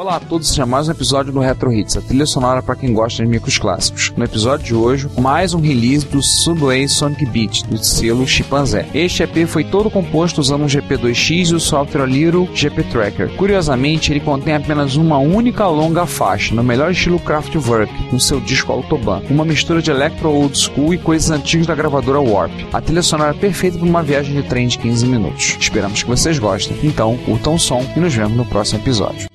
Olá a todos, seja mais um episódio do Retro Hits, a trilha sonora para quem gosta de micros clássicos. No episódio de hoje, mais um release do Subway Sonic Beat, do selo Chimpanzé. Este EP foi todo composto usando o GP2X e o software Little GP Tracker. Curiosamente, ele contém apenas uma única longa faixa, no melhor estilo Kraftwerk, no seu disco Autobahn, uma mistura de electro old school e coisas antigas da gravadora Warp. A trilha sonora é perfeita para uma viagem de trem de 15 minutos. Esperamos que vocês gostem. Então, curtam o som e nos vemos no próximo episódio.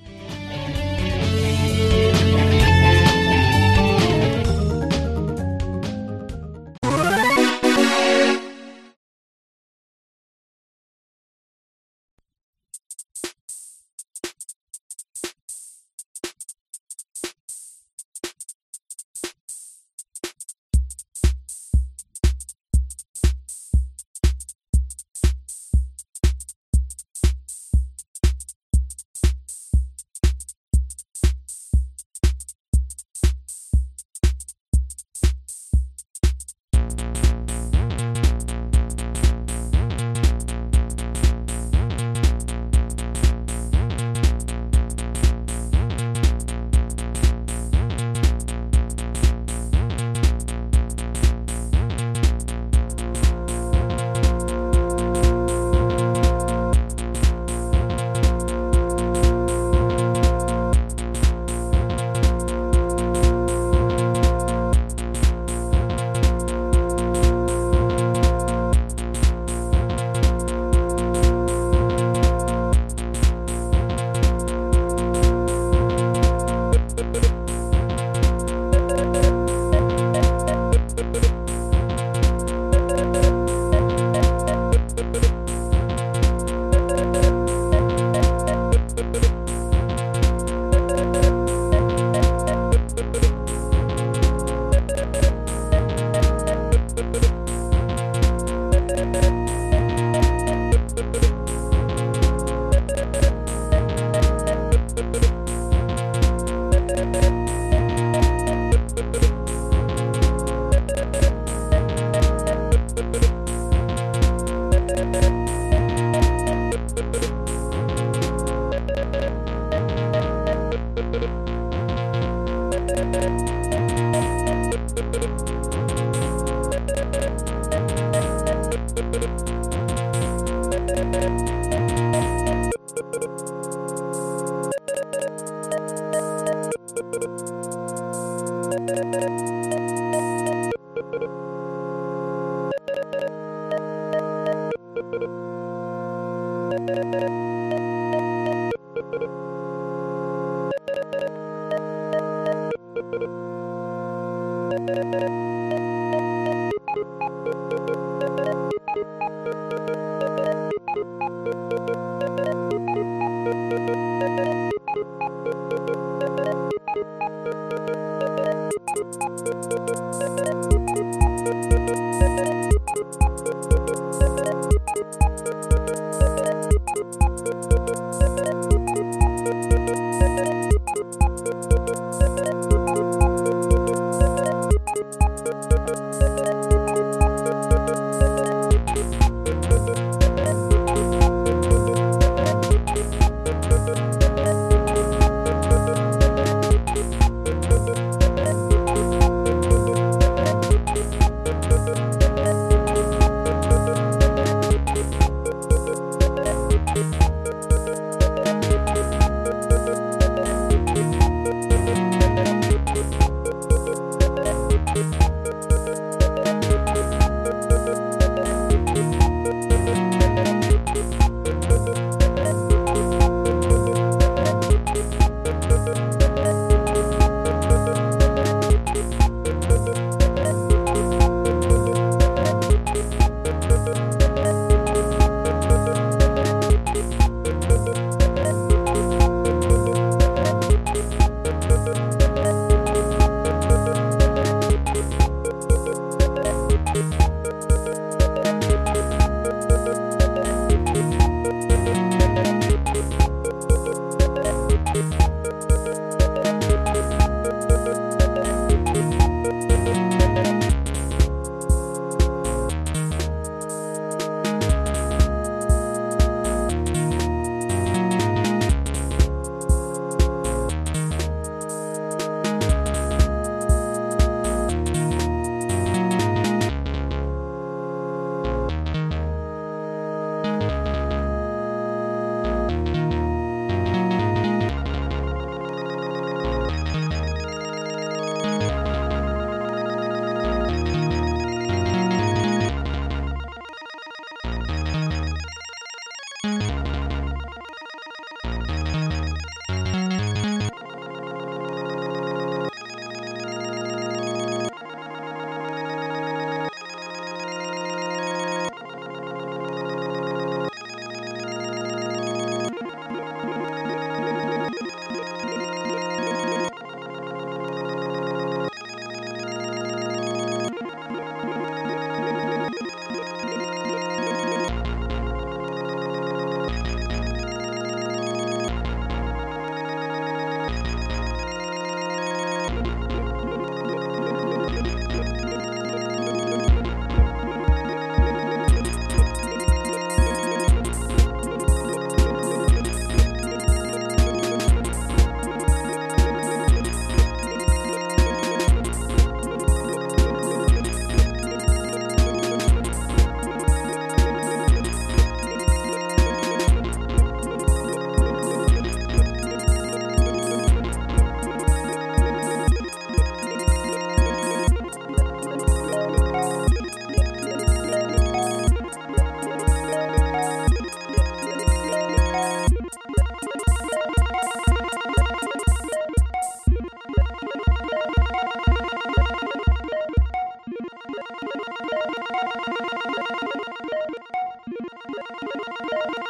Thank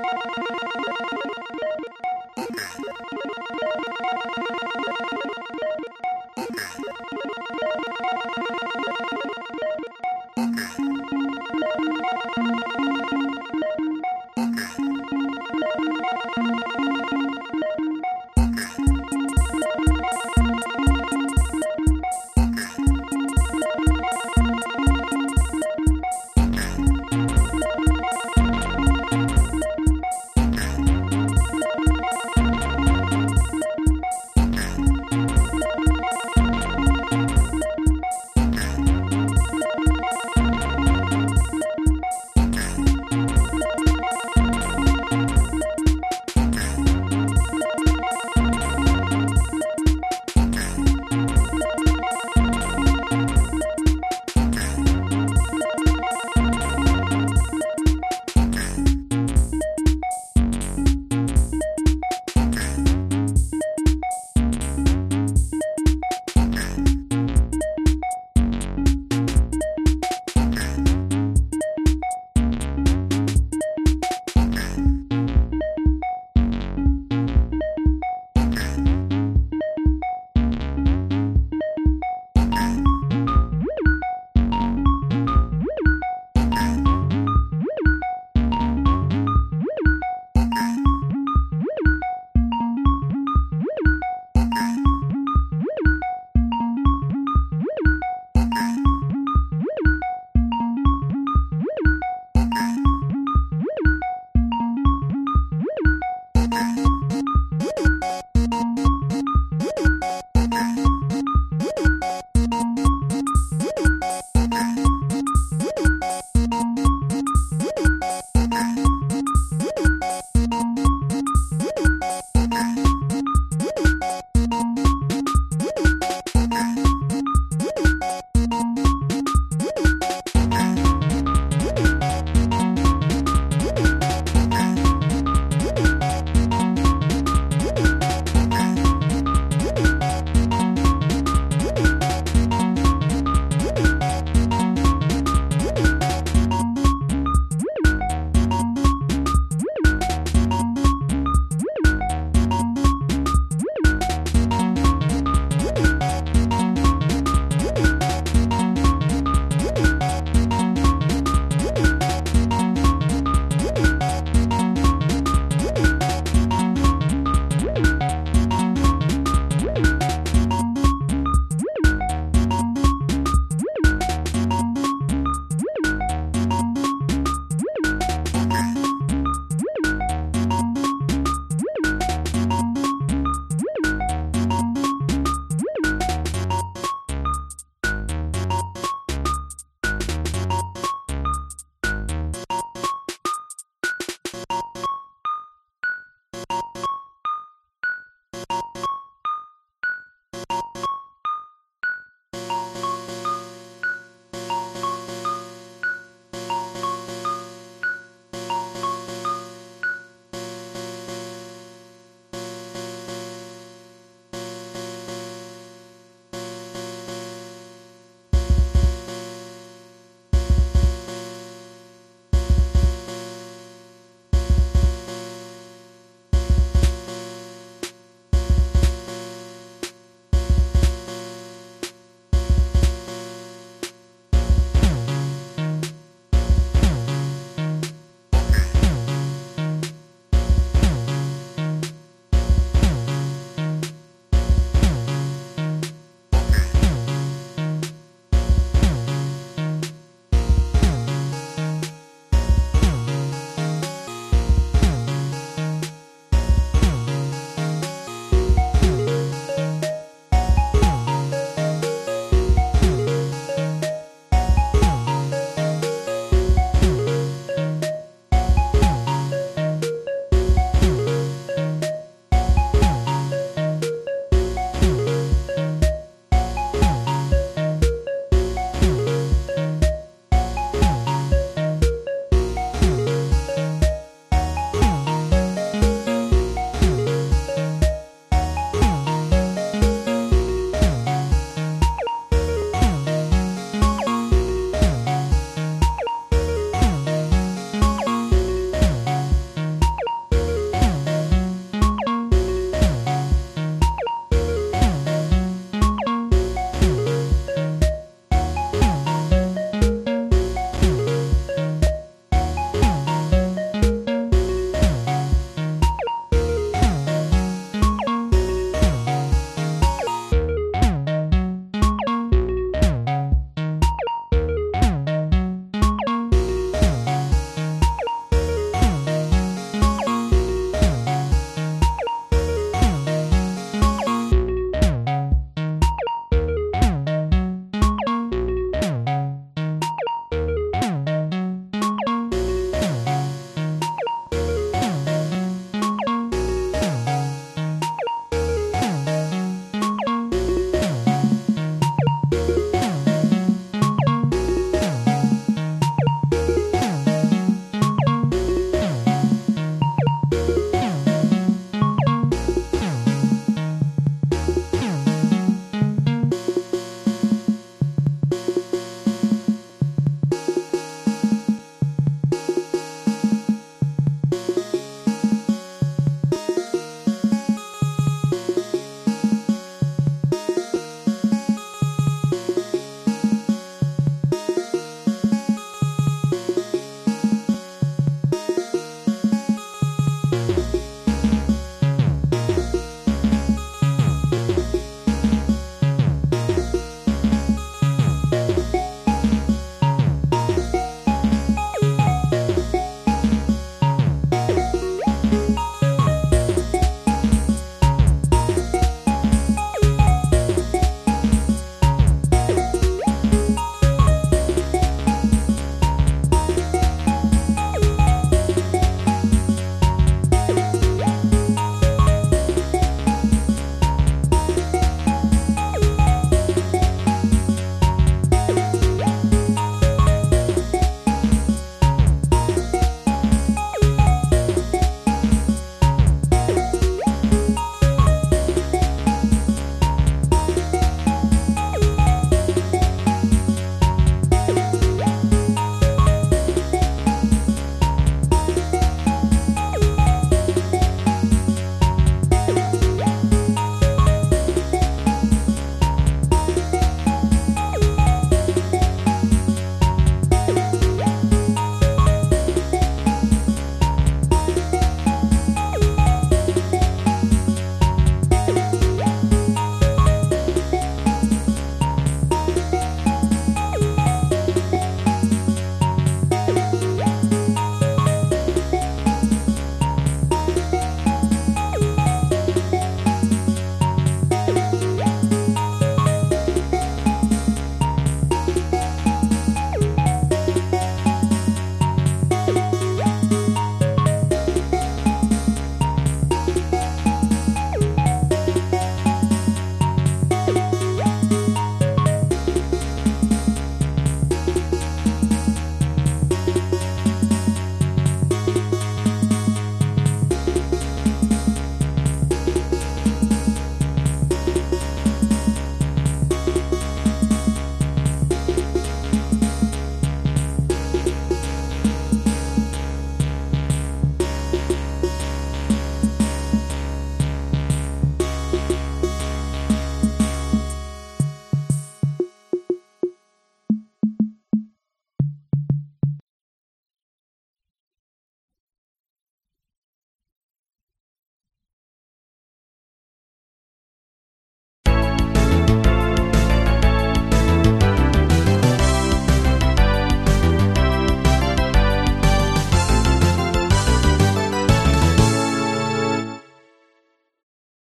you.